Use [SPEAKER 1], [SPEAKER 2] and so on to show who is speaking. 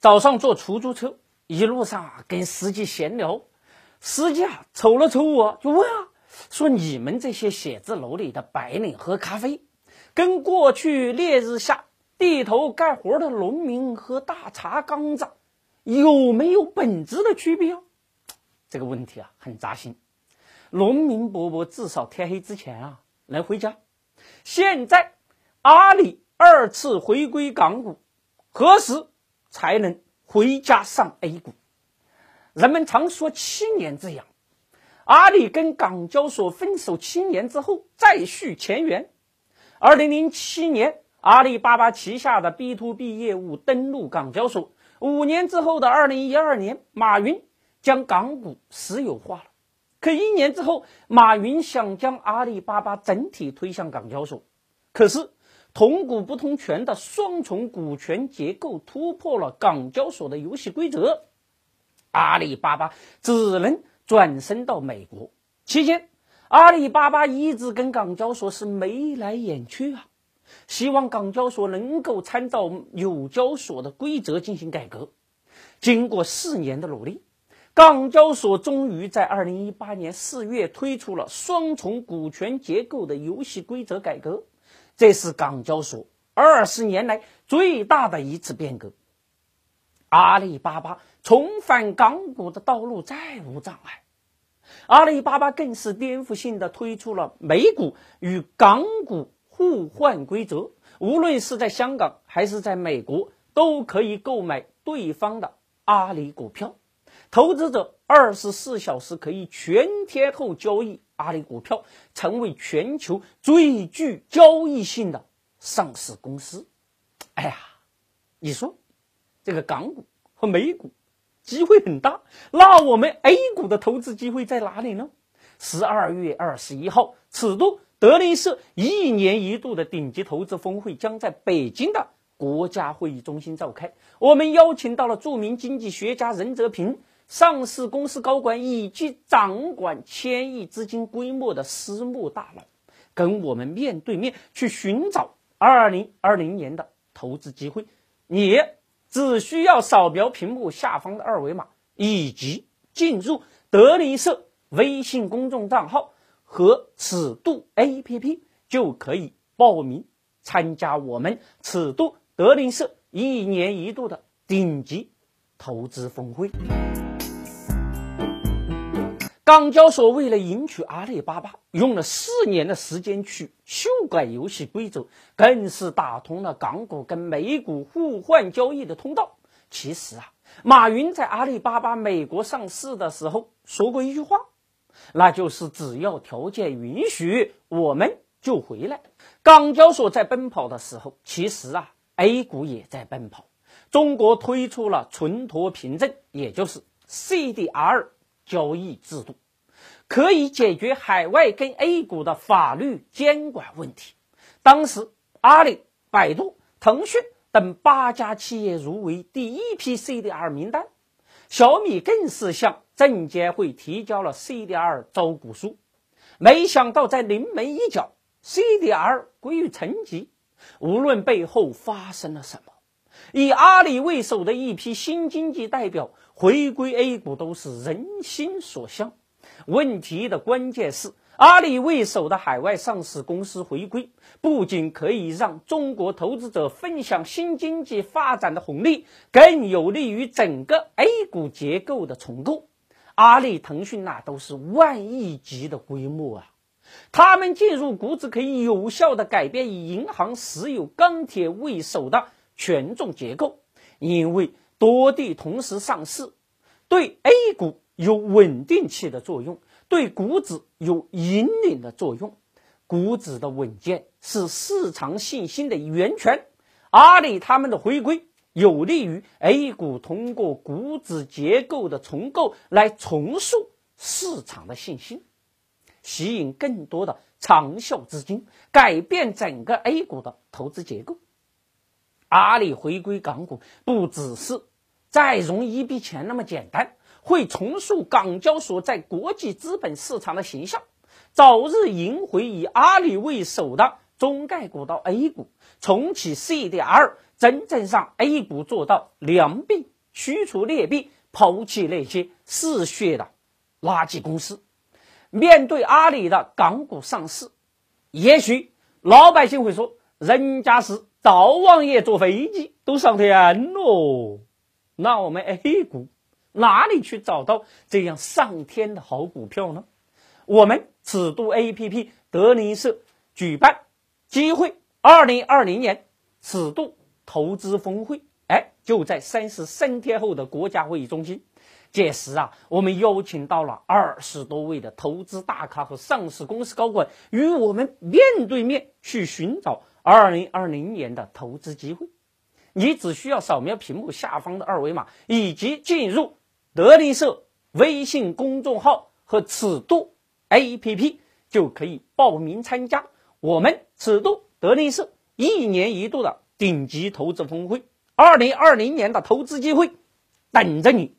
[SPEAKER 1] 早上坐出租车，一路上啊跟司机闲聊，司机啊瞅了瞅我，就问啊，说你们这些写字楼里的白领喝咖啡，跟过去烈日下地头干活的农民喝大茶缸子，有没有本质的区别啊？这个问题啊很扎心。农民伯伯至少天黑之前啊能回家，现在阿里二次回归港股，何时才能回家上 A 股？人们常说七年之痒，阿里跟港交所分手七年之后再续前缘。二零零七年，阿里巴巴旗下的 B to B 业务登陆港交所，五年之后的二零一二年，马云将港股私有化了。可一年之后，马云想将阿里巴巴整体推向港交所，可是同股不同权的双重股权结构突破了港交所的游戏规则，阿里巴巴只能转身到美国。期间，阿里巴巴一直跟港交所是眉来眼去啊，希望港交所能够参照纽交所的规则进行改革。经过四年的努力。港交所终于在二零一八年四月推出了双重股权结构的游戏规则改革，这是港交所二十年来最大的一次变革。阿里巴巴重返港股的道路再无障碍，阿里巴巴更是颠覆性的推出了美股与港股互换规则，无论是在香港还是在美国，都可以购买对方的阿里股票。投资者二十四小时可以全天候交易阿里股票，成为全球最具交易性的上市公司。哎呀，你说这个港股和美股机会很大，那我们 A 股的投资机会在哪里呢？十二月二十一号，此度德林社一年一度的顶级投资峰会将在北京的国家会议中心召开。我们邀请到了著名经济学家任泽平。上市公司高管以及掌管千亿资金规模的私募大佬，跟我们面对面去寻找二零二零年的投资机会。你只需要扫描屏幕下方的二维码，以及进入德林社微信公众账号和尺度 APP，就可以报名参加我们尺度德林社一年一度的顶级投资峰会。港交所为了迎娶阿里巴巴，用了四年的时间去修改游戏规则，更是打通了港股跟美股互换交易的通道。其实啊，马云在阿里巴巴美国上市的时候说过一句话，那就是只要条件允许，我们就回来。港交所在奔跑的时候，其实啊，A 股也在奔跑。中国推出了存托凭证，也就是 CDR。交易制度可以解决海外跟 A 股的法律监管问题。当时，阿里、百度、腾讯等八家企业入围第一批 CDR 名单，小米更是向证监会提交了 CDR 招股书。没想到，在临门一脚，CDR 归于沉寂。无论背后发生了什么，以阿里为首的一批新经济代表。回归 A 股都是人心所向，问题的关键是阿里为首的海外上市公司回归，不仅可以让中国投资者分享新经济发展的红利，更有利于整个 A 股结构的重构。阿里、腾讯那都是万亿级的规模啊，他们进入股指可以有效的改变以银行、石油、钢铁为首的权重结构，因为。多地同时上市，对 A 股有稳定器的作用，对股指有引领的作用。股指的稳健是市场信心的源泉。阿里他们的回归有利于 A 股通过股指结构的重构来重塑市场的信心，吸引更多的长效资金，改变整个 A 股的投资结构。阿里回归港股不只是。再融一笔钱那么简单，会重塑港交所在国际资本市场的形象，早日赢回以阿里为首的中概股到 A 股，重启 CDR，真正让 A 股做到良币驱除劣币，抛弃那些嗜血的垃圾公司。面对阿里的港股上市，也许老百姓会说，人家是灶王爷坐飞机都上天喽，那我们 A 股哪里去找到这样上天的好股票呢？我们尺度 APP 德林社举办机会二零二零年尺度投资峰会，哎，就在三十三天后的国家会议中心。届时啊，我们邀请到了二十多位的投资大咖和上市公司高管，与我们面对面去寻找二零二零年的投资机会。你只需要扫描屏幕下方的二维码，以及进入德林社微信公众号和尺度 APP，就可以报名参加我们尺度德林社一年一度的顶级投资峰会。二零二零年的投资机会等着你。